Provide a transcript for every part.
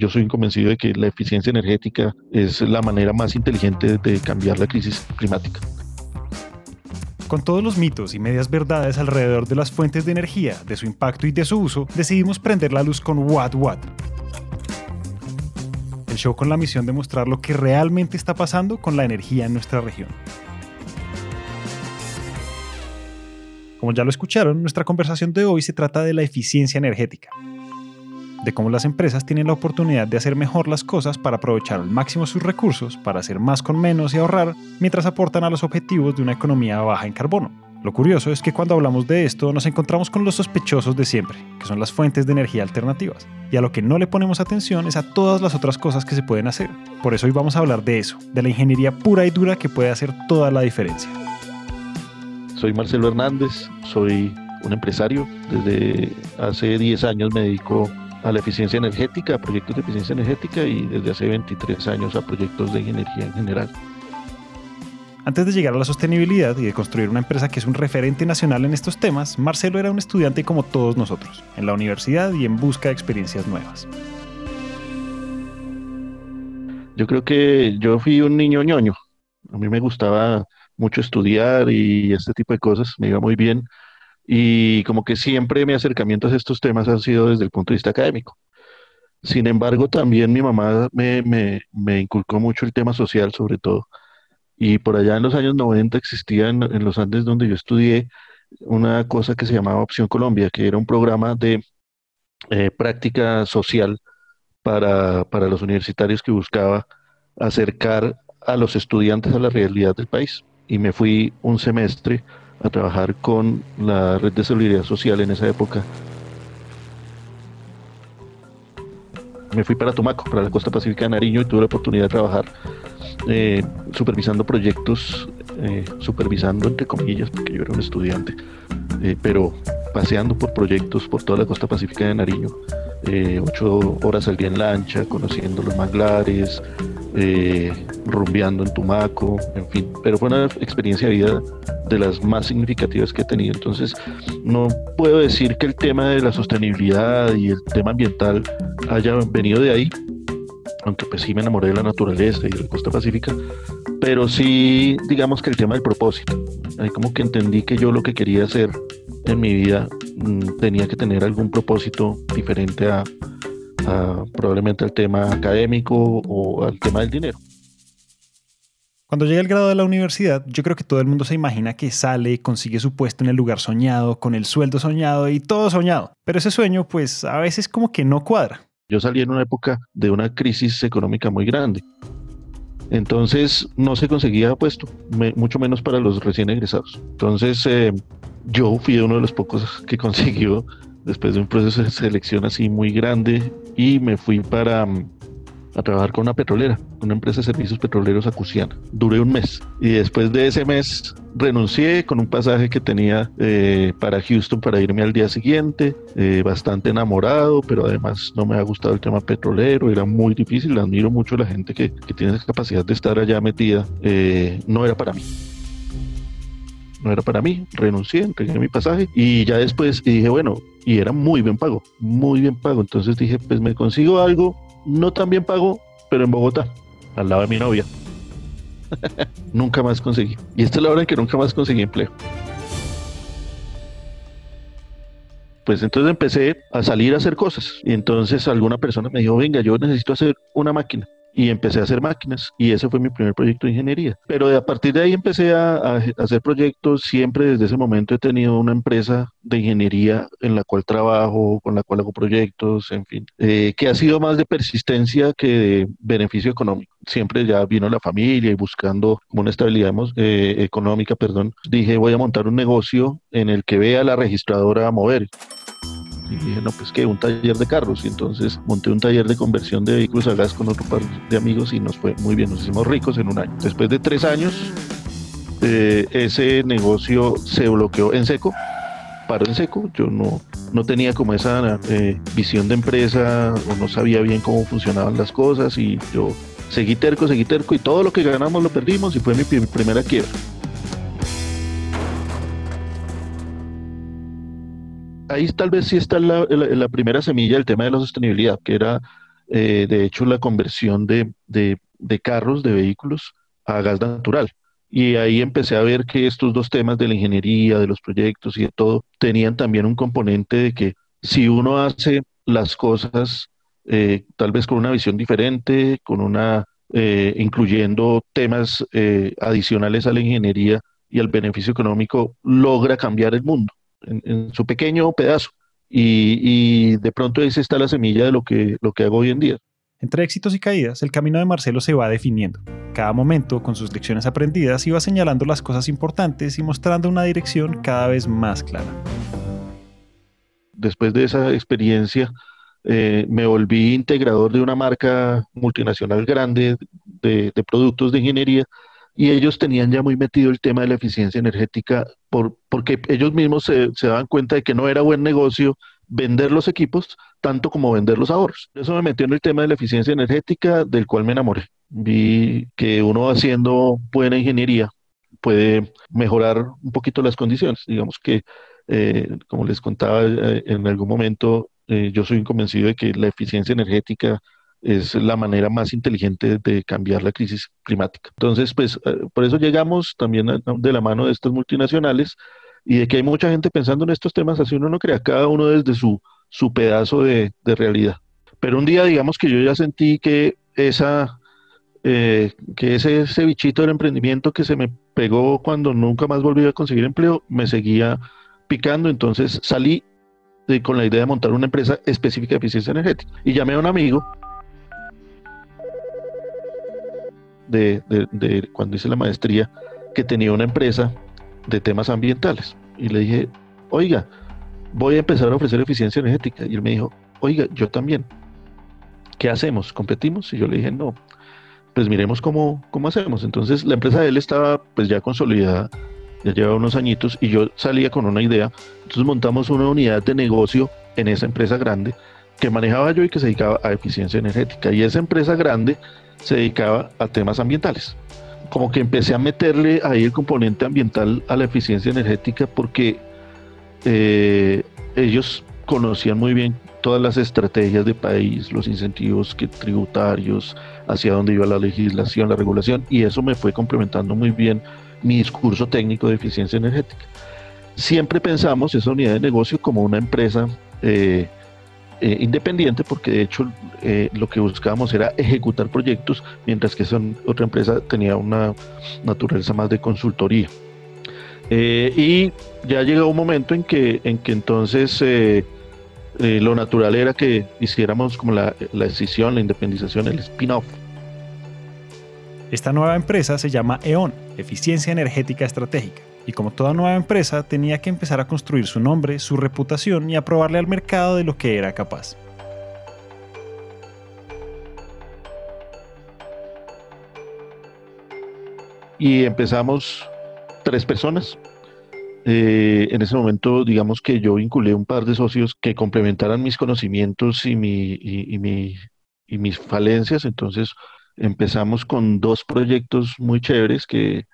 Yo soy convencido de que la eficiencia energética es la manera más inteligente de cambiar la crisis climática. Con todos los mitos y medias verdades alrededor de las fuentes de energía, de su impacto y de su uso, decidimos prender la luz con Watt Watt. El show con la misión de mostrar lo que realmente está pasando con la energía en nuestra región. Como ya lo escucharon, nuestra conversación de hoy se trata de la eficiencia energética, de cómo las empresas tienen la oportunidad de hacer mejor las cosas para aprovechar al máximo sus recursos, para hacer más con menos y ahorrar, mientras aportan a los objetivos de una economía baja en carbono. Lo curioso es que cuando hablamos de esto nos encontramos con los sospechosos de siempre, que son las fuentes de energía alternativas, y a lo que no le ponemos atención es a todas las otras cosas que se pueden hacer. Por eso hoy vamos a hablar de eso, de la ingeniería pura y dura que puede hacer toda la diferencia. Soy Marcelo Hernández, soy un empresario. Desde hace 10 años me dedico a la eficiencia energética, a proyectos de eficiencia energética y desde hace 23 años a proyectos de ingeniería en general. Antes de llegar a la sostenibilidad y de construir una empresa que es un referente nacional en estos temas, Marcelo era un estudiante como todos nosotros, en la universidad y en busca de experiencias nuevas. Yo creo que yo fui un niño ñoño. A mí me gustaba mucho estudiar y este tipo de cosas, me iba muy bien. Y como que siempre mi acercamiento a estos temas han sido desde el punto de vista académico. Sin embargo, también mi mamá me, me, me inculcó mucho el tema social, sobre todo. Y por allá en los años 90 existía en, en los Andes donde yo estudié una cosa que se llamaba Opción Colombia, que era un programa de eh, práctica social para, para los universitarios que buscaba acercar a los estudiantes a la realidad del país y me fui un semestre a trabajar con la red de solidaridad social en esa época. Me fui para Tumaco, para la costa pacífica de Nariño y tuve la oportunidad de trabajar eh, supervisando proyectos, eh, supervisando entre comillas, porque yo era un estudiante, eh, pero paseando por proyectos por toda la costa pacífica de Nariño, ocho horas al día en lancha, conociendo los manglares, eh, rumbeando en Tumaco, en fin, pero fue una experiencia de vida de las más significativas que he tenido. Entonces, no puedo decir que el tema de la sostenibilidad y el tema ambiental haya venido de ahí, aunque pues sí me enamoré de la naturaleza y de la costa pacífica, pero sí, digamos que el tema del propósito. Ahí como que entendí que yo lo que quería hacer en mi vida mm, tenía que tener algún propósito diferente a, probablemente al tema académico o al tema del dinero. Cuando llega el grado de la universidad, yo creo que todo el mundo se imagina que sale consigue su puesto en el lugar soñado, con el sueldo soñado y todo soñado. Pero ese sueño, pues a veces como que no cuadra. Yo salí en una época de una crisis económica muy grande. Entonces no se conseguía puesto, mucho menos para los recién egresados. Entonces eh, yo fui uno de los pocos que consiguió después de un proceso de selección así muy grande y me fui para mm, a trabajar con una petrolera, una empresa de servicios petroleros acuciana. Duré un mes y después de ese mes renuncié con un pasaje que tenía eh, para Houston para irme al día siguiente, eh, bastante enamorado, pero además no me ha gustado el tema petrolero, era muy difícil, admiro mucho a la gente que, que tiene esa capacidad de estar allá metida, eh, no era para mí no era para mí, renuncié, entregué mi pasaje y ya después dije, bueno, y era muy bien pago, muy bien pago. Entonces dije, pues me consigo algo, no tan bien pago, pero en Bogotá, al lado de mi novia. nunca más conseguí. Y esta es la hora en que nunca más conseguí empleo. Pues entonces empecé a salir a hacer cosas. Y entonces alguna persona me dijo, venga, yo necesito hacer una máquina y empecé a hacer máquinas y ese fue mi primer proyecto de ingeniería. Pero a partir de ahí empecé a, hacer proyectos, siempre desde ese momento he tenido una empresa de ingeniería en la cual trabajo, con la cual hago proyectos, en fin, eh, que ha sido más de persistencia que de beneficio económico. Siempre ya vino la familia y buscando una estabilidad eh, económica, perdón, dije voy a montar un negocio en el que vea la registradora a mover y dije, no, pues que un taller de carros. Y entonces monté un taller de conversión de vehículos a gas con otro par de amigos y nos fue muy bien, nos hicimos ricos en un año. Después de tres años, eh, ese negocio se bloqueó en seco, paró en seco. Yo no, no tenía como esa eh, visión de empresa o no sabía bien cómo funcionaban las cosas y yo seguí terco, seguí terco y todo lo que ganamos lo perdimos y fue mi primera quiebra. Ahí tal vez sí está la, primera semilla del tema de la sostenibilidad, que era eh, de hecho, la conversión de, de, de carros, de vehículos, a gas natural. Y ahí empecé a ver que estos dos temas de la ingeniería, de los proyectos y de todo, tenían también un componente de que si uno hace las cosas eh, tal vez con una visión diferente, con una, eh, incluyendo temas eh, adicionales a la ingeniería y al beneficio económico, logra cambiar el mundo en, su pequeño pedazo. Y, y, de pronto ahí está la semilla de lo que, lo que hago hoy en día. Entre éxitos y caídas, el camino de Marcelo se va definiendo. Cada momento, con sus lecciones aprendidas, iba señalando las cosas importantes y mostrando una dirección cada vez más clara. Después de esa experiencia, eh, me volví integrador de una marca multinacional grande de, productos de ingeniería y ellos tenían ya muy metido el tema de la eficiencia energética por, porque ellos mismos se, se daban cuenta de que no era buen negocio vender los equipos tanto como vender los ahorros. Eso me metió en el tema de la eficiencia energética, del cual me enamoré. Vi que uno haciendo buena ingeniería puede mejorar un poquito las condiciones. Digamos que, eh, como les contaba eh, en algún momento, eh, yo soy convencido de que la eficiencia energética es la manera más inteligente de cambiar la crisis climática. Entonces, pues por eso llegamos también de la mano de estas multinacionales y de que hay mucha gente pensando en estos temas, así uno no crea, cada uno desde su, su pedazo de, realidad. Pero un día, digamos que yo ya sentí que esa, eh, que ese, ese bichito del emprendimiento que se me pegó cuando nunca más volví a conseguir empleo, me seguía picando, entonces salí con la idea de montar una empresa específica de eficiencia energética. Y llamé a un amigo de, de, cuando hice la maestría que tenía una empresa de temas ambientales. Y le dije, oiga, voy a empezar a ofrecer eficiencia energética. Y él me dijo, oiga, yo también. ¿Qué hacemos? ¿Competimos? Y yo le dije, no, pues miremos cómo, cómo hacemos. Entonces la empresa de él estaba pues ya consolidada, ya llevaba unos añitos y yo salía con una idea. Entonces montamos una unidad de negocio en esa empresa grande que manejaba yo y que se dedicaba a eficiencia energética. Y esa empresa grande se dedicaba a temas ambientales como que empecé a meterle ahí el componente ambiental a la eficiencia energética porque eh, ellos conocían muy bien todas las estrategias de país, los incentivos que, tributarios, hacia dónde iba la legislación, la regulación, y eso me fue complementando muy bien mi discurso técnico de eficiencia energética. Siempre pensamos esa unidad de negocio como una empresa eh, eh, independiente porque de hecho eh, lo que buscábamos era ejecutar proyectos, mientras que esa otra empresa tenía una naturaleza más de consultoría. Eh, y ya llegó un momento en que, en que entonces lo natural era que hiciéramos como la, la decisión, la independización, el spin-off. Esta nueva empresa se llama E.ON, Eficiencia Energética Estratégica y como toda nueva empresa tenía que empezar a construir su nombre, su reputación y a probarle al mercado de lo que era capaz. Y empezamos tres personas. Eh, en ese momento, digamos que yo vinculé un par de socios que complementaran mis conocimientos y, y mis falencias. Entonces empezamos con dos proyectos muy chéveres que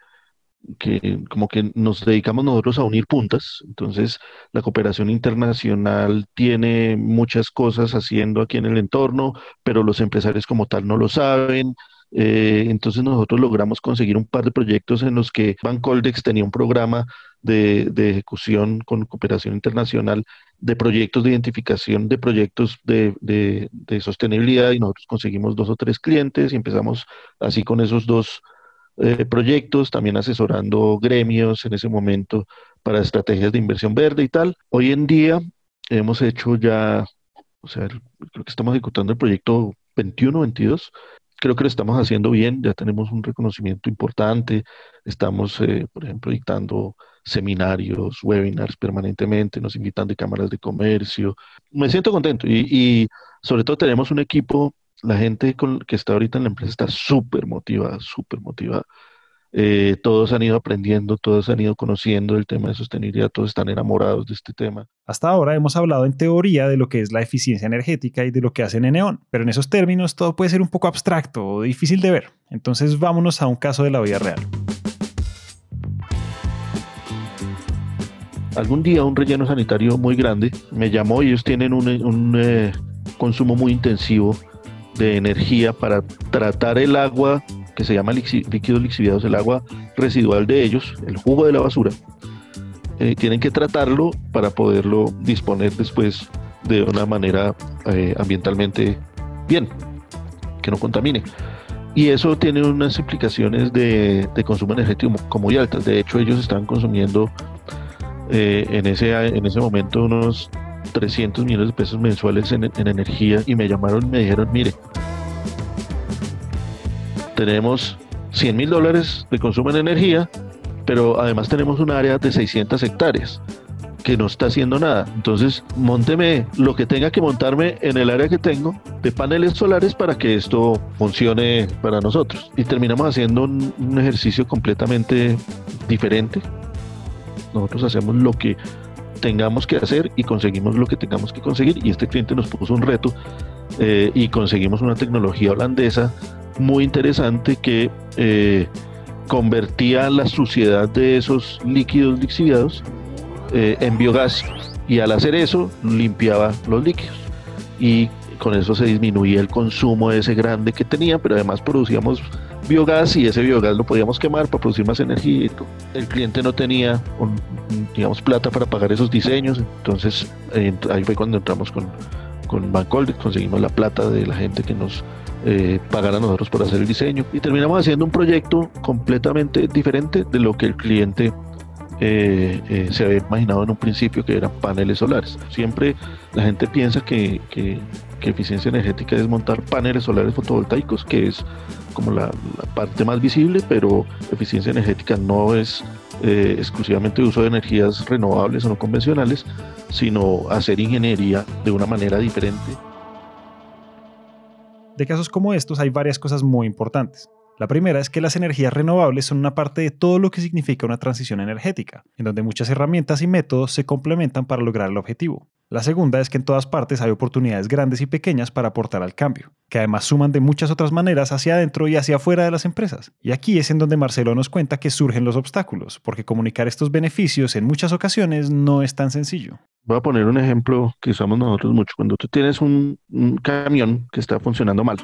que como que nos dedicamos nosotros a unir puntas. Entonces, la cooperación internacional tiene muchas cosas haciendo aquí en el entorno, pero los empresarios como tal no lo saben. Eh, entonces nosotros logramos conseguir un par de proyectos en los que Bancoldex tenía un programa de, ejecución con cooperación internacional de proyectos de identificación de proyectos de, de sostenibilidad y nosotros conseguimos dos o tres clientes y empezamos así con esos dos eh, proyectos, también asesorando gremios en ese momento para estrategias de inversión verde y tal. Hoy en día hemos hecho ya, o sea, creo que estamos ejecutando el proyecto 21, 22. Creo que lo estamos haciendo bien, ya tenemos un reconocimiento importante, estamos, eh, por ejemplo, dictando seminarios, webinars permanentemente, nos invitan de cámaras de comercio. Me siento contento y sobre todo tenemos un equipo la gente con, que está ahorita en la empresa está súper motivada, súper motivada. Eh, todos han ido aprendiendo, todos han ido conociendo el tema de sostenibilidad, todos están enamorados de este tema. Hasta ahora hemos hablado en teoría de lo que es la eficiencia energética y de lo que hacen en Neon, pero en esos términos todo puede ser un poco abstracto o difícil de ver. Entonces vámonos a un caso de la vida real. Algún día un relleno sanitario muy grande me llamó y ellos tienen un, eh, consumo muy intensivo de energía para tratar el agua que se llama líquidos lixiviados, el agua residual de ellos, el jugo de la basura, eh, tienen que tratarlo para poderlo disponer después de una manera eh, ambientalmente bien, que no contamine. Y eso tiene unas implicaciones de, consumo energético muy altas. De hecho, ellos estaban consumiendo eh, en, ese, en ese momento unos 300 millones de pesos mensuales en, en energía y me llamaron y me dijeron, mire, tenemos 100 mil dólares de consumo en energía, pero además tenemos un área de 600 hectáreas que no está haciendo nada. Entonces, monteme lo que tenga que montarme en el área que tengo de paneles solares para que esto funcione para nosotros. Y terminamos haciendo un ejercicio completamente diferente. Nosotros hacemos lo que tengamos que hacer y conseguimos lo que tengamos que conseguir. Y este cliente nos puso un reto eh, y conseguimos una tecnología holandesa muy interesante que eh, convertía la suciedad de esos líquidos lixiviados eh, en biogás y al hacer eso limpiaba los líquidos y con eso se disminuía el consumo de ese grande que tenía, pero además producíamos biogás y ese biogás lo podíamos quemar para producir más energía. El cliente no tenía, digamos, plata para pagar esos diseños, entonces ahí fue cuando entramos con, con Bancoldex, conseguimos la plata de la gente que nos eh, pagara a nosotros por hacer el diseño y terminamos haciendo un proyecto completamente diferente de lo que el cliente eh, eh, se había imaginado en un principio que eran paneles solares. Siempre la gente piensa que, que, eficiencia energética es montar paneles solares fotovoltaicos, que es como la, parte más visible, pero eficiencia energética no es eh, exclusivamente uso de energías renovables o no convencionales, sino hacer ingeniería de una manera diferente. De casos como estos hay varias cosas muy importantes. La primera es que las energías renovables son una parte de todo lo que significa una transición energética, en donde muchas herramientas y métodos se complementan para lograr el objetivo. La segunda es que en todas partes hay oportunidades grandes y pequeñas para aportar al cambio, que además suman de muchas otras maneras hacia adentro y hacia afuera de las empresas. Y aquí es en donde Marcelo nos cuenta que surgen los obstáculos, porque comunicar estos beneficios en muchas ocasiones no es tan sencillo. Voy a poner un ejemplo que usamos nosotros mucho. Cuando tú tienes un, un camión que está funcionando mal,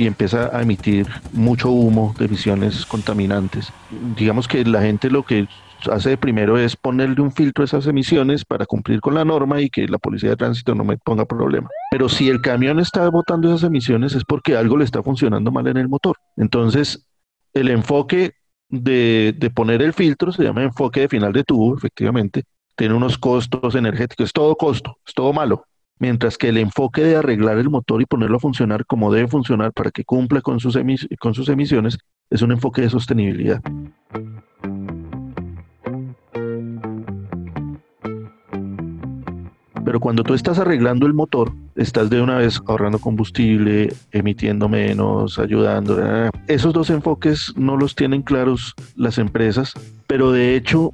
y empieza a emitir mucho humo de emisiones contaminantes. Digamos que la gente lo que hace primero es ponerle un filtro a esas emisiones para cumplir con la norma y que la policía de tránsito no me ponga problema. Pero si el camión está botando esas emisiones es porque algo le está funcionando mal en el motor. Entonces, el enfoque de, de poner el filtro se llama enfoque de final de tubo, efectivamente, tiene unos costos energéticos, es todo costo, es todo malo mientras que el enfoque de arreglar el motor y ponerlo a funcionar como debe funcionar para que cumpla con sus, con sus emisiones es un enfoque de sostenibilidad. Pero cuando tú estás arreglando el motor, estás de una vez ahorrando combustible, emitiendo menos, ayudando. Esos dos enfoques no los tienen claros las empresas, pero de hecho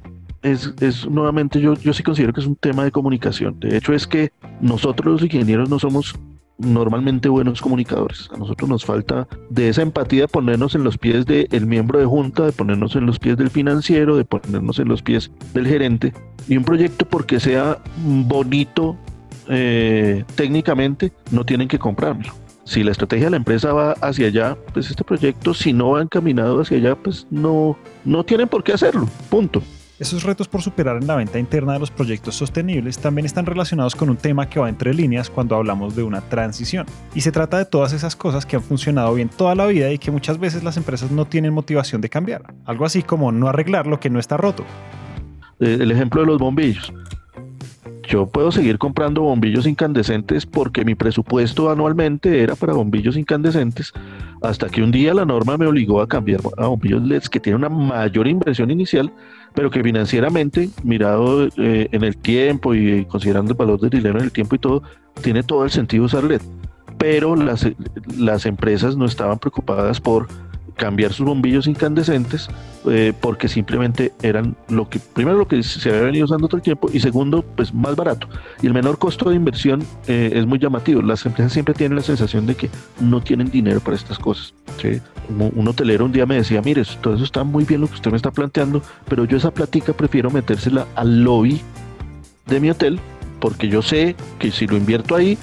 es, nuevamente, yo, yo sí considero que es un tema de comunicación. De hecho, es que nosotros los ingenieros no somos normalmente buenos comunicadores. A nosotros nos falta de esa empatía de ponernos en los pies del miembro de junta, de ponernos en los pies del financiero, de ponernos en los pies del gerente. Y un proyecto porque sea bonito eh, técnicamente, no tienen que comprarlo. Si la estrategia de la empresa va hacia allá, pues este proyecto, si no va encaminado hacia allá, pues no, no tienen por qué hacerlo. Punto. Esos retos por superar en la venta interna de los proyectos sostenibles también están relacionados con un tema que va entre líneas cuando hablamos de una transición. Y se trata de todas esas cosas que han funcionado bien toda la vida y que muchas veces las empresas no tienen motivación de cambiar. Algo así como no arreglar lo que no está roto. Eh, el ejemplo de los bombillos. Yo puedo seguir comprando bombillos incandescentes porque mi presupuesto anualmente era para bombillos incandescentes hasta que un día la norma me obligó a cambiar a bombillos LEDs que tienen una mayor inversión inicial pero que financieramente, mirado eh, en el tiempo y considerando el valor del dinero en el tiempo y todo, tiene todo el sentido usar LED. Pero las, las empresas no estaban preocupadas por cambiar sus bombillos incandescentes eh, porque simplemente eran lo que, primero lo que se había venido usando todo el tiempo y segundo, pues más barato. Y el menor costo de inversión eh, es muy llamativo. Las empresas siempre tienen la sensación de que no tienen dinero para estas cosas. Un hotelero un día me decía, mire, todo eso está muy bien lo que usted me está planteando, pero yo esa platica prefiero metérsela al lobby de mi hotel porque yo sé que si lo invierto ahí,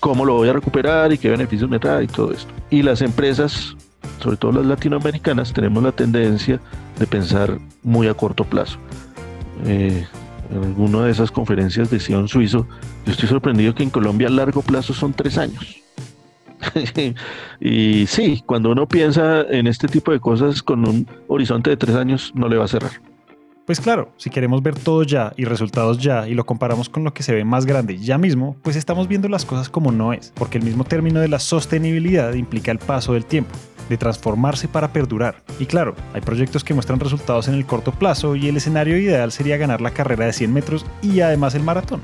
cómo lo voy a recuperar y qué beneficios me trae y todo esto. Y las empresas, sobre todo las latinoamericanas, tenemos la tendencia de pensar muy a corto plazo. Eh, en alguna de esas conferencias decía un suizo, yo estoy sorprendido que en Colombia a largo plazo son tres años. y sí, cuando uno piensa en este tipo de cosas con un horizonte de tres años, no le va a cerrar. Pues claro, si queremos ver todo ya y resultados ya y lo comparamos con lo que se ve más grande ya mismo, pues estamos viendo las cosas como no es, porque el mismo término de la sostenibilidad implica el paso del tiempo, de transformarse para perdurar. Y claro, hay proyectos que muestran resultados en el corto plazo y el escenario ideal sería ganar la carrera de 100 metros y además el maratón.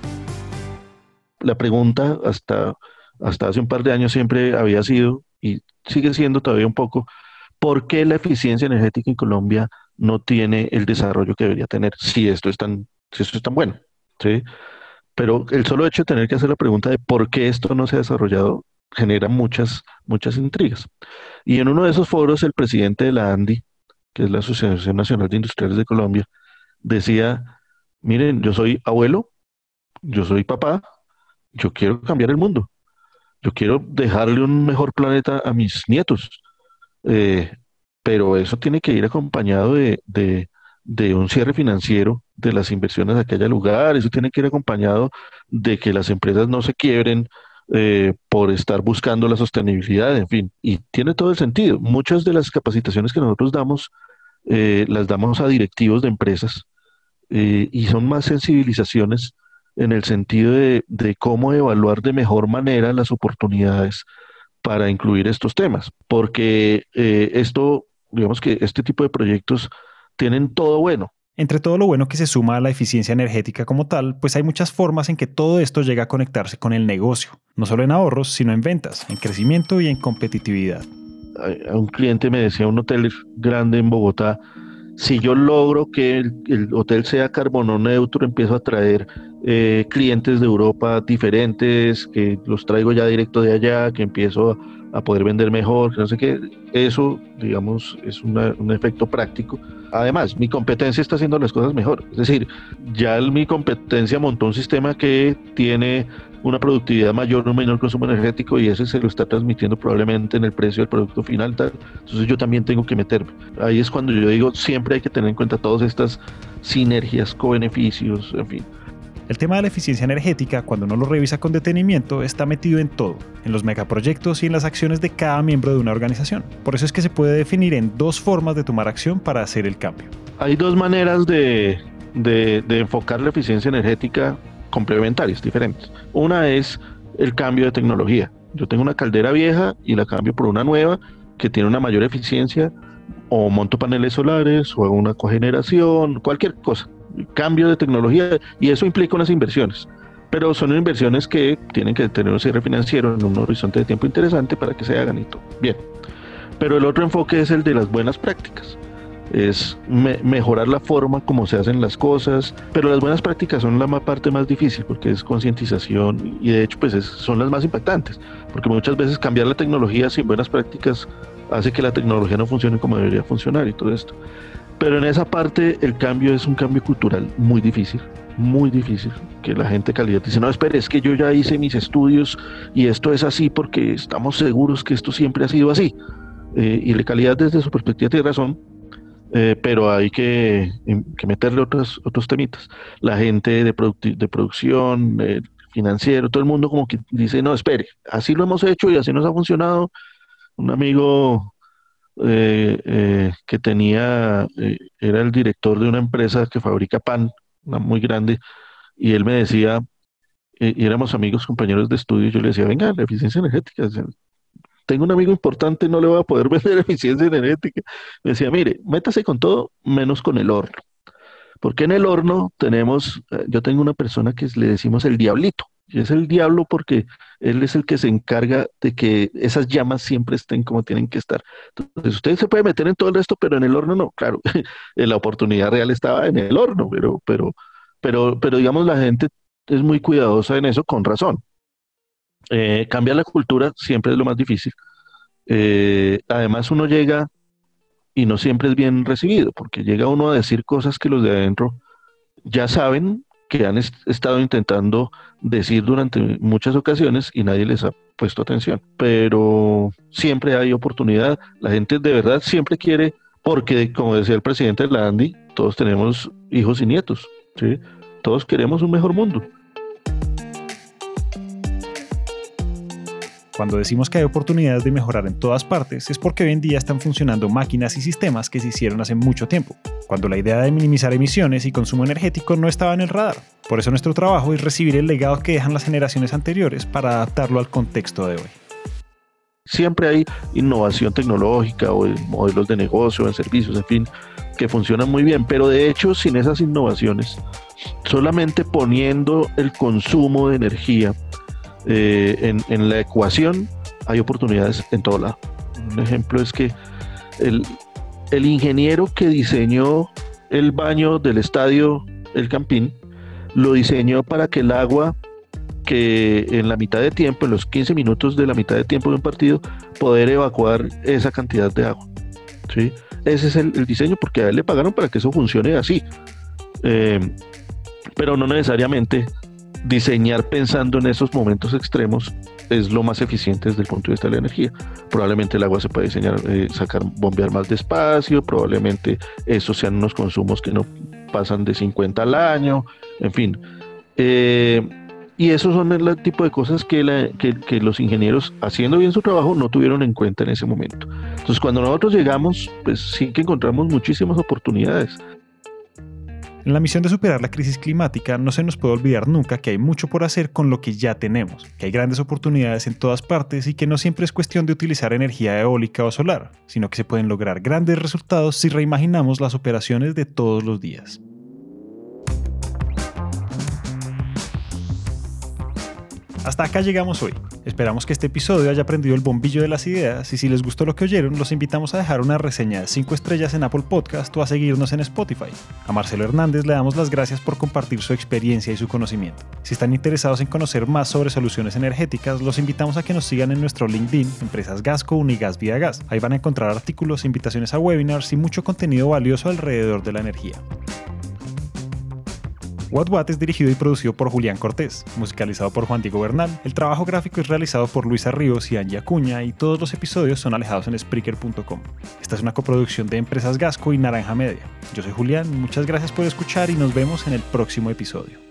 La pregunta hasta, hasta hace un par de años siempre había sido, y sigue siendo todavía un poco, ¿por qué la eficiencia energética en Colombia no tiene el desarrollo que debería tener si esto es tan, si esto es tan bueno. ¿sí? Pero el solo hecho de tener que hacer la pregunta de por qué esto no se ha desarrollado genera muchas, muchas intrigas. Y en uno de esos foros, el presidente de la ANDI, que es la Asociación Nacional de Industriales de Colombia, decía, miren, yo soy abuelo, yo soy papá, yo quiero cambiar el mundo, yo quiero dejarle un mejor planeta a mis nietos. Eh, pero eso tiene que ir acompañado de, un cierre financiero de las inversiones a que haya lugar, eso tiene que ir acompañado de que las empresas no se quiebren eh, por estar buscando la sostenibilidad, en fin, y tiene todo el sentido. Muchas de las capacitaciones que nosotros damos eh, las damos a directivos de empresas eh, y son más sensibilizaciones en el sentido de, de cómo evaluar de mejor manera las oportunidades para incluir estos temas, porque esto digamos que este tipo de proyectos tienen todo bueno. Entre todo lo bueno que se suma a la eficiencia energética como tal, pues hay muchas formas en que todo esto llega a conectarse con el negocio, no solo en ahorros, sino en ventas, en crecimiento y en competitividad. Un cliente me decía un hotel grande en Bogotá, si yo logro que el, hotel sea carbono neutro, empiezo a traer eh, clientes de Europa diferentes, que los traigo ya directo de allá, que empiezo a poder vender mejor, no sé qué. Eso, digamos, es un efecto práctico. Además, mi competencia está haciendo las cosas mejor. Es decir, ya mi competencia montó un sistema que tiene una productividad mayor o menor consumo energético y ese se lo está transmitiendo probablemente en el precio del producto final. Tal. Entonces yo también tengo que meterme. Ahí es cuando yo digo, siempre hay que tener en cuenta todas estas sinergias, co-beneficios, en fin. El tema de la eficiencia energética, cuando uno lo revisa con detenimiento, está metido en todo, en los megaproyectos y en las acciones de cada miembro de una organización. Por eso es que se puede definir en dos formas de tomar acción para hacer el cambio. Hay dos maneras de, enfocar la eficiencia energética complementarias, diferentes. Una es el cambio de tecnología. Yo tengo una caldera vieja y la cambio por una nueva que tiene una mayor eficiencia o monto paneles solares o una cogeneración, cualquier cosa cambio de tecnología y eso implica unas inversiones. Pero son inversiones que tienen que tener un cierre financiero en un horizonte de tiempo interesante para que se hagan y todo. Bien. Pero el otro enfoque es el de las buenas prácticas. Es mejorar la forma como se hacen las cosas, pero las buenas prácticas son la parte más difícil porque es concientización y de hecho pues son las más impactantes, porque muchas veces cambiar la tecnología sin buenas prácticas hace que la tecnología no funcione como debería funcionar y todo esto. Pero en esa parte el cambio es un cambio cultural muy difícil, muy difícil. Que la gente calidad dice, no, espere, es que yo ya hice mis estudios y esto es así porque estamos seguros que esto siempre ha sido así. Eh, y la calidad desde su perspectiva tiene razón, eh, pero hay que, que, meterle otros, otros temitas. La gente de, de producción, eh, financiero, todo el mundo como que dice, no, espere, así lo hemos hecho y así nos ha funcionado. Un amigo eh, eh, que tenía, eh, era el director de una empresa que fabrica pan, una muy grande, y él me decía, y éramos amigos, compañeros de estudio, yo le decía, venga, la eficiencia energética, tengo un amigo importante, no le voy a poder vender eficiencia energética. Me decía, mire, métase con todo, menos con el horno. Porque en el horno tenemos, yo tengo una persona que le decimos el diablito. Y es el diablo porque él es el que se encarga de que esas llamas siempre estén como tienen que estar. Entonces, usted se puede meter en todo el resto, pero en el horno no. Claro, la oportunidad real estaba en el horno, pero, pero, pero, pero digamos, la gente es muy cuidadosa en eso con razón. Eh, cambiar la cultura siempre es lo más difícil. Eh, además, uno llega y no siempre es bien recibido, porque llega uno a decir cosas que los de adentro ya saben que han estado intentando decir durante muchas ocasiones y nadie les ha puesto atención. Pero siempre hay oportunidad, la gente de verdad siempre quiere, porque como decía el presidente de la todos tenemos hijos y nietos, ¿sí? todos queremos un mejor mundo. Cuando decimos que hay oportunidades de mejorar en todas partes, es porque hoy en día están funcionando máquinas y sistemas que se hicieron hace mucho tiempo, cuando la idea de minimizar emisiones y consumo energético no estaba en el radar. Por eso nuestro trabajo es recibir el legado que dejan las generaciones anteriores para adaptarlo al contexto de hoy. Siempre hay innovación tecnológica o modelos de negocio, en servicios, en fin, que funcionan muy bien, pero de hecho sin esas innovaciones, solamente poniendo el consumo de energía eh, en, la ecuación hay oportunidades en todo lado. Un ejemplo es que el, ingeniero que diseñó el baño del estadio El Campín lo diseñó para que el agua que en la mitad de tiempo, en los 15 minutos de la mitad de tiempo de un partido, poder evacuar esa cantidad de agua. ¿sí? Ese es el, diseño porque a él le pagaron para que eso funcione así. Eh, pero no necesariamente diseñar pensando en esos momentos extremos es lo más eficiente desde el punto de vista de la energía. Probablemente el agua se puede diseñar, eh, sacar, bombear más despacio, probablemente esos sean unos consumos que no pasan de 50 al año, en fin. Eh, y esos son el tipo de cosas que, que, los ingenieros, haciendo bien su trabajo, no tuvieron en cuenta en ese momento. Entonces, cuando nosotros llegamos, pues sí que encontramos muchísimas oportunidades. En la misión de superar la crisis climática no se nos puede olvidar nunca que hay mucho por hacer con lo que ya tenemos, que hay grandes oportunidades en todas partes y que no siempre es cuestión de utilizar energía eólica o solar, sino que se pueden lograr grandes resultados si reimaginamos las operaciones de todos los días. Hasta acá llegamos hoy. Esperamos que este episodio haya prendido el bombillo de las ideas y si les gustó lo que oyeron, los invitamos a dejar una reseña de 5 estrellas en Apple Podcast o a seguirnos en Spotify. A Marcelo Hernández le damos las gracias por compartir su experiencia y su conocimiento. Si están interesados en conocer más sobre soluciones energéticas, los invitamos a que nos sigan en nuestro LinkedIn, Empresas Gasco Unigas Vía Gas. Ahí van a encontrar artículos, invitaciones a webinars y mucho contenido valioso alrededor de la energía. What What es dirigido y producido por Julián Cortés, musicalizado por Juan Diego Bernal. El trabajo gráfico es realizado por Luisa Ríos y Angie Acuña y todos los episodios son alejados en Spreaker.com. Esta es una coproducción de Empresas Gasco y Naranja Media. Yo soy Julián, muchas gracias por escuchar y nos vemos en el próximo episodio.